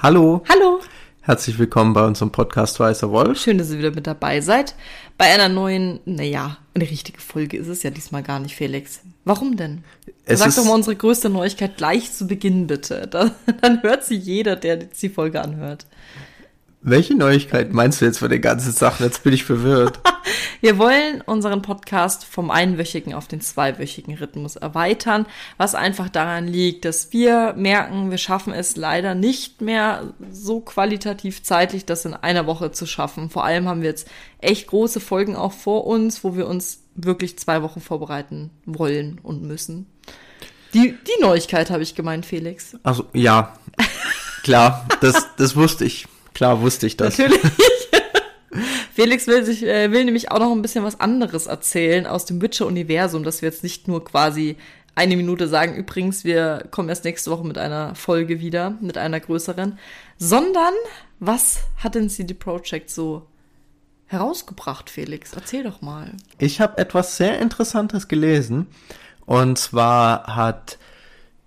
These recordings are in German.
Hallo. Hallo. Herzlich willkommen bei unserem Podcast Weißer Wolf. Schön, dass ihr wieder mit dabei seid. Bei einer neuen, naja, eine richtige Folge ist es ja diesmal gar nicht, Felix. Warum denn? Es Sag doch mal unsere größte Neuigkeit gleich zu Beginn, bitte. Da, dann hört sie jeder, der jetzt die Folge anhört. Welche Neuigkeit meinst du jetzt von den ganzen Sachen? Jetzt bin ich verwirrt. Wir wollen unseren Podcast vom einwöchigen auf den zweiwöchigen Rhythmus erweitern, was einfach daran liegt, dass wir merken, wir schaffen es leider nicht mehr so qualitativ zeitlich, das in einer Woche zu schaffen. Vor allem haben wir jetzt echt große Folgen auch vor uns, wo wir uns wirklich zwei Wochen vorbereiten wollen und müssen. Die, die Neuigkeit habe ich gemeint, Felix. Also, ja. Klar, das, das wusste ich. Klar wusste ich das. Natürlich. Felix will sich, äh, will nämlich auch noch ein bisschen was anderes erzählen aus dem Witcher-Universum, dass wir jetzt nicht nur quasi eine Minute sagen, übrigens, wir kommen erst nächste Woche mit einer Folge wieder, mit einer größeren, sondern was hat denn CD Projekt so herausgebracht, Felix? Erzähl doch mal. Ich habe etwas sehr Interessantes gelesen. Und zwar hat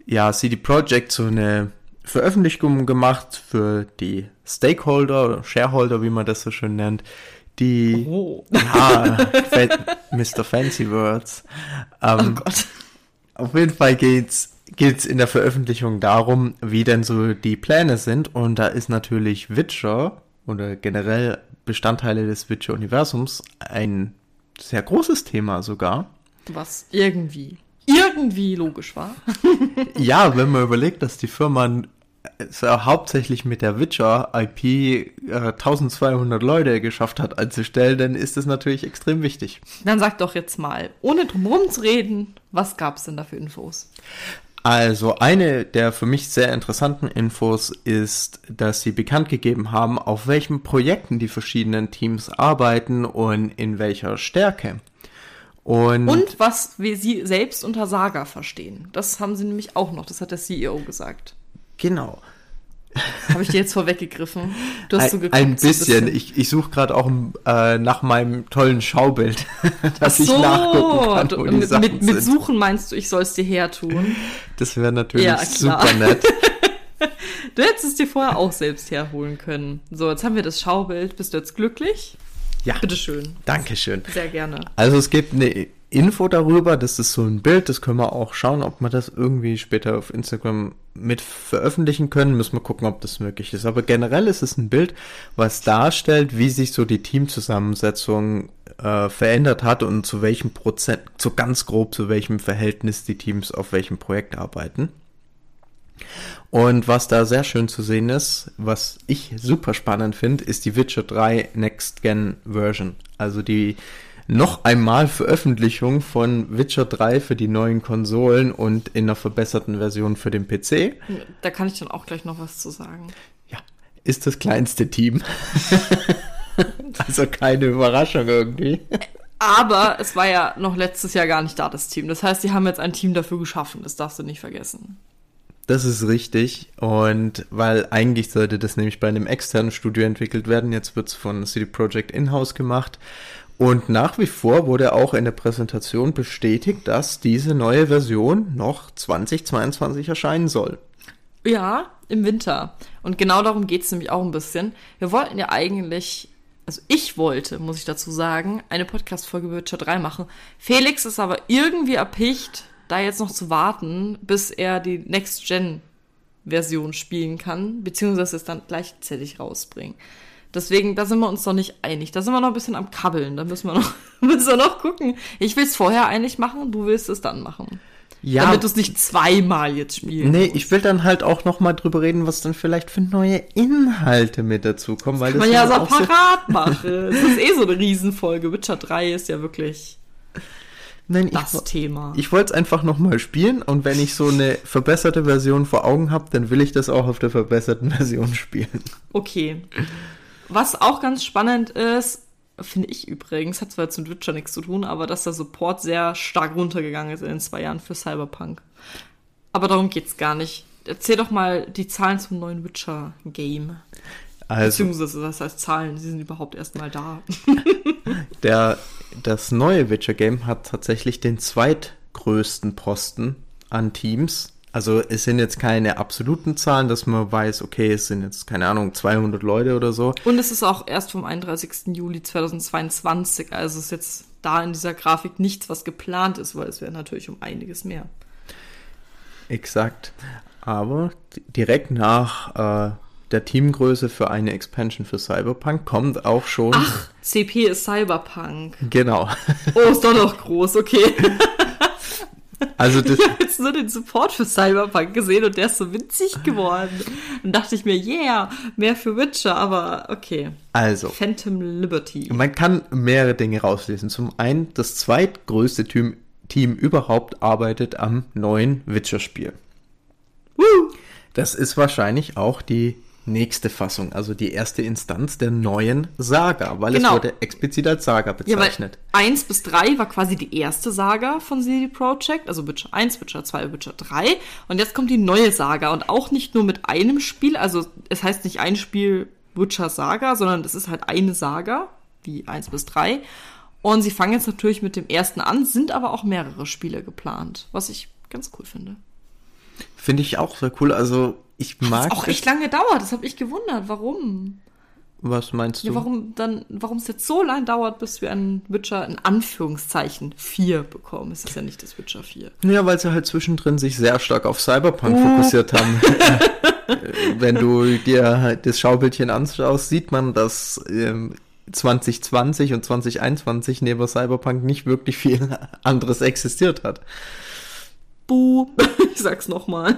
ja CD Projekt so eine Veröffentlichung gemacht für die Stakeholder oder Shareholder, wie man das so schön nennt. Die Oh. ja, fa- Mr. Fancy Words. Ähm, Oh Gott. Auf jeden Fall geht's geht's in der Veröffentlichung darum, wie denn so die Pläne sind und da ist natürlich Witcher oder generell Bestandteile des Witcher-Universums ein sehr großes Thema sogar. Was irgendwie, irgendwie logisch war. Ja, wenn man überlegt, dass die Firma es ja hauptsächlich mit der Witcher-IP äh, 1200 Leute geschafft hat einzustellen, dann ist das natürlich extrem wichtig. Dann sag doch jetzt mal, ohne drumherum zu reden, was gab's denn da für Infos? Also eine der für mich sehr interessanten Infos ist, dass sie bekannt gegeben haben, auf welchen Projekten die verschiedenen Teams arbeiten und in welcher Stärke. Und, Und was wir sie selbst unter Saga verstehen. Das haben sie nämlich auch noch. Das hat der CEO gesagt. genau. Habe ich dir jetzt vorweggegriffen? Du hast so Ein, geguckt. ein so bisschen. Ich, ich suche gerade auch äh, nach meinem tollen Schaubild, dass ich nachgucken kann, wo die mit, mit, mit. Suchen meinst du, ich soll es dir hertun? Das wäre natürlich Ja, super nett. Du hättest es dir vorher auch selbst herholen können. So, jetzt haben wir das Schaubild. Bist du jetzt glücklich? Ja, Bitteschön. Dankeschön. Sehr gerne. Also es gibt eine Info darüber, das ist so ein Bild, das können wir auch schauen, ob wir das irgendwie später auf Instagram mit veröffentlichen können. Müssen wir gucken, ob das möglich ist. Aber generell ist es ein Bild, was darstellt, wie sich so die Teamzusammensetzung äh, verändert hat und zu welchem Prozent, so ganz grob zu welchem Verhältnis die Teams auf welchem Projekt arbeiten. Und was da sehr schön zu sehen ist, was ich super spannend finde, ist die Witcher 3 Next Gen Version. Also die noch einmal Veröffentlichung von Witcher 3 für die neuen Konsolen und in einer verbesserten Version für den PC. Da kann ich dann auch gleich noch was zu sagen. Ja, ist das kleinste Team. also keine Überraschung irgendwie. Aber es war ja noch letztes Jahr gar nicht da, das Team. Das heißt, die haben jetzt ein Team dafür geschaffen. Das darfst du nicht vergessen. Das ist richtig. Und weil eigentlich sollte das nämlich bei einem externen Studio entwickelt werden, jetzt wird es von CD Projekt In-house gemacht. Und nach wie vor wurde auch in der Präsentation bestätigt, dass diese neue Version noch 2022 erscheinen soll. Ja, im Winter. Und genau darum geht's nämlich auch ein bisschen. Wir wollten ja eigentlich, also ich wollte, muss ich dazu sagen, eine Podcast-Folge über Witcher 3 machen. Felix ist aber irgendwie erpicht, da jetzt noch zu warten, bis er die Next-Gen-Version spielen kann, beziehungsweise es dann gleichzeitig rausbringen. Deswegen, da sind wir uns noch nicht einig. Da sind wir noch ein bisschen am Kabbeln. Da müssen wir noch, müssen wir noch gucken. Ich will es vorher einig machen, du willst es dann machen. Ja, Damit du es nicht zweimal jetzt spielen nee, musst. ich will dann halt auch noch mal drüber reden, was dann vielleicht für neue Inhalte mit dazu kommen, weil Kann das man ja so parat machen. Es ist eh so eine Riesenfolge. Witcher 3 ist ja wirklich Nein, ich, das wo- Thema. ich wollte es einfach noch mal spielen und wenn ich so eine verbesserte Version vor Augen habe, dann will ich das auch auf der verbesserten Version spielen. Okay. Was auch ganz spannend ist, finde ich übrigens, hat zwar jetzt mit Witcher nichts zu tun, aber dass der Support sehr stark runtergegangen ist in den zwei Jahren für Cyberpunk. Aber darum geht's gar nicht. Erzähl doch mal die Zahlen zum neuen Witcher-Game. Also Beziehungsweise, das heißt Zahlen, die sind überhaupt erstmal da. der, das neue Witcher Game hat tatsächlich den zweitgrößten Posten an Teams Also es sind jetzt keine absoluten Zahlen, dass man weiß, okay, es sind jetzt, keine Ahnung, 200 Leute oder so. Und es ist auch erst vom 31. Juli 2022. Also es ist jetzt da in dieser Grafik nichts, was geplant ist, weil es wäre natürlich um einiges mehr. Exakt. Aber direkt nach äh, der Teamgröße für eine Expansion für Cyberpunk kommt auch schon. Ach, CP ist Cyberpunk. Genau. Oh, ist doch noch groß, okay. Also das, Ich habe jetzt nur den Support für Cyberpunk gesehen und der ist so winzig geworden. Dann dachte ich mir, yeah, mehr für Witcher, aber okay. also, Phantom Liberty. man kann mehrere Dinge rauslesen. Zum einen, das zweitgrößte Team, Team überhaupt arbeitet am neuen Witcher-Spiel. Das ist wahrscheinlich auch die nächste Fassung, also die erste Instanz der neuen Saga, weil Genau. es wurde explizit als Saga Ja, weil bezeichnet. 1 bis 3 war quasi die erste Saga von CD Projekt, also Witcher 1, Witcher 2, Witcher 3. Und jetzt kommt die neue Saga und auch nicht nur mit einem Spiel, also es heißt nicht ein Spiel Witcher Saga, sondern es ist halt eine Saga, wie 1 bis 3. Und sie fangen jetzt natürlich mit dem ersten an, sind aber auch mehrere Spiele geplant, was ich ganz cool finde. Finde ich auch sehr cool. Also ich mag Das auch echt lange dauert, das habe ich gewundert. Warum? Was meinst du? Ja, warum dann, warum es jetzt so lange dauert, bis wir einen Witcher in Anführungszeichen 4 bekommen? Es ist ja nicht das Witcher 4. Ja, weil sie halt zwischendrin sich sehr stark auf Cyberpunk Uh. fokussiert haben. Äh, Wenn du dir halt das Schaubildchen anschaust, sieht man, dass ähm, 2020 und 2021 neben Cyberpunk nicht wirklich viel anderes existiert hat. Buh. Ich sag's nochmal.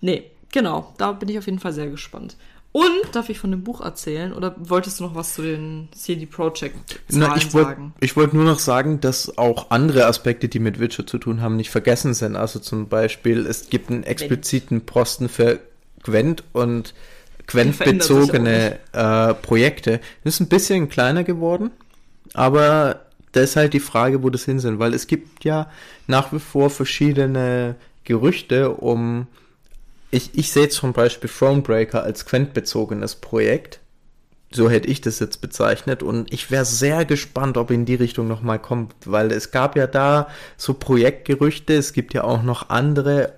Nee, genau. Da bin ich auf jeden Fall sehr gespannt. Und darf ich von dem Buch erzählen? Oder wolltest du noch was zu den CD Projekt Na, ich wollte sagen? ich wollt nur noch sagen, dass auch andere Aspekte, die mit Witcher zu tun haben, nicht vergessen sind. Also zum Beispiel, es gibt einen expliziten Posten für Gwent und Gwent-bezogene äh, Projekte. Das ist ein bisschen kleiner geworden, aber da ist halt die Frage, wo das hin sind, weil es gibt ja nach wie vor verschiedene Gerüchte um ich, ich sehe jetzt zum Beispiel Thronebreaker als Gwent-bezogenes Projekt. So hätte ich das jetzt bezeichnet und ich wäre sehr gespannt, ob in die Richtung nochmal kommt, weil es gab ja da so Projektgerüchte, es gibt ja auch noch andere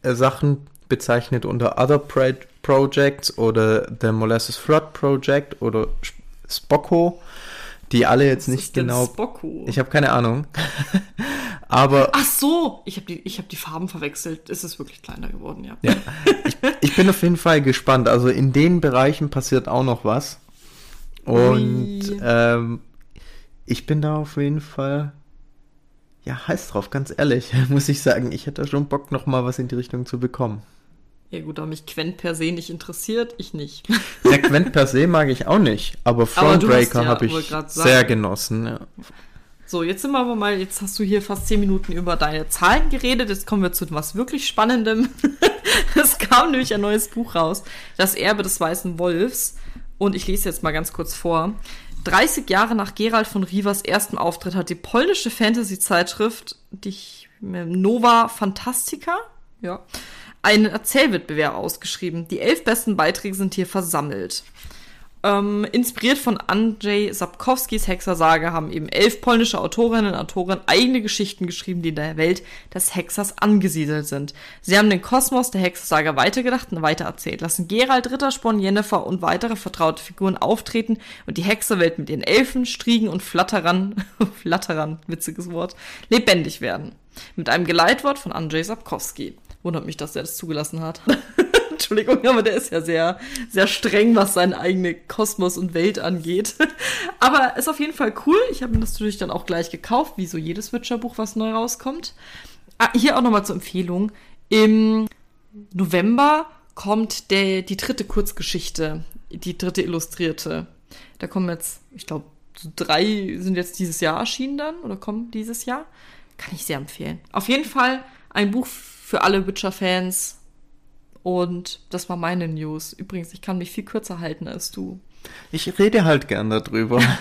äh, Sachen bezeichnet unter Other Pro Projects oder The Molasses Flood Project oder Sp- Spocko, die alle jetzt Was nicht ist denn genau. Spocko? Ich habe keine Ahnung. Aber Ach so, ich habe die, ich hab die Farben verwechselt. Es ist wirklich kleiner geworden, ja. Ja. Ich, ich bin auf jeden Fall gespannt. Also in den Bereichen passiert auch noch was. Und Ui. ähm, ich bin da auf jeden Fall ja heiß drauf, ganz ehrlich, muss ich sagen. Ich hätte schon Bock, noch mal was in die Richtung zu bekommen. Ja gut, da mich Quent per se nicht interessiert, ich nicht. Ja, Gwent per se mag ich auch nicht, aber Thronebreaker ja- habe ich sehr genossen. Ja. So, jetzt sind wir aber mal, jetzt hast du hier fast zehn Minuten über deine Zahlen geredet. Jetzt kommen wir zu was wirklich Spannendem. es kam nämlich ein neues Buch raus, Das Erbe des Weißen Wolfs. Und ich lese jetzt mal ganz kurz vor. 30 Jahre nach Gerald von Rivers erstem Auftritt hat die polnische Fantasy-Zeitschrift die ich- Nova Fantastica ja, einen Erzählwettbewerb ausgeschrieben. Die elf besten Beiträge sind hier versammelt. Ähm, inspiriert von Andrzej Sapkowskis Hexersage haben eben elf polnische Autorinnen und Autoren eigene Geschichten geschrieben, die in der Welt des Hexers angesiedelt sind. Sie haben den Kosmos der Hexersage weitergedacht und weitererzählt, lassen Gerald, Rittersporn, Jennifer und weitere vertraute Figuren auftreten und die Hexerwelt mit ihren Elfen, Striegen und Flatterern, Flatterern, witziges Wort, lebendig werden. Mit einem Geleitwort von Andrzej Sapkowski. Wundert mich, dass er das zugelassen hat. Entschuldigung, aber der ist ja sehr, sehr streng, was seine eigene Kosmos und Welt angeht. Aber ist auf jeden Fall cool. Ich habe mir das natürlich dann auch gleich gekauft, wie so jedes Witcher-Buch, was neu rauskommt. Ah, hier auch nochmal zur Empfehlung. Im November kommt der, die dritte Kurzgeschichte, die dritte Illustrierte. Da kommen jetzt, ich glaube, so drei sind jetzt dieses Jahr erschienen dann oder kommen dieses Jahr. Kann ich sehr empfehlen. Auf jeden Fall ein Buch für alle Witcher-Fans. Und das war meine News. Übrigens, ich kann mich viel kürzer halten als du. Ich rede halt gern darüber.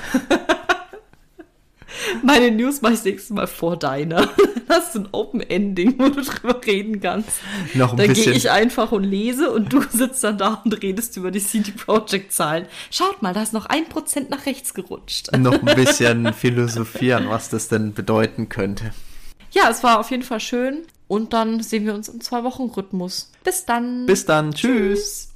Meine News mache ich das nächste Mal vor deiner. Hast du ein Open Ending, wo du drüber reden kannst. Noch ein Dann gehe ich einfach und lese und du sitzt dann da und redest über die CD Projekt Zahlen. Schaut mal, da ist noch ein Prozent nach rechts gerutscht. noch ein bisschen philosophieren, was das denn bedeuten könnte. Ja, es war auf jeden Fall schön. Und dann sehen wir uns im Zwei-Wochen-Rhythmus. Bis dann. Bis dann. Tschüss.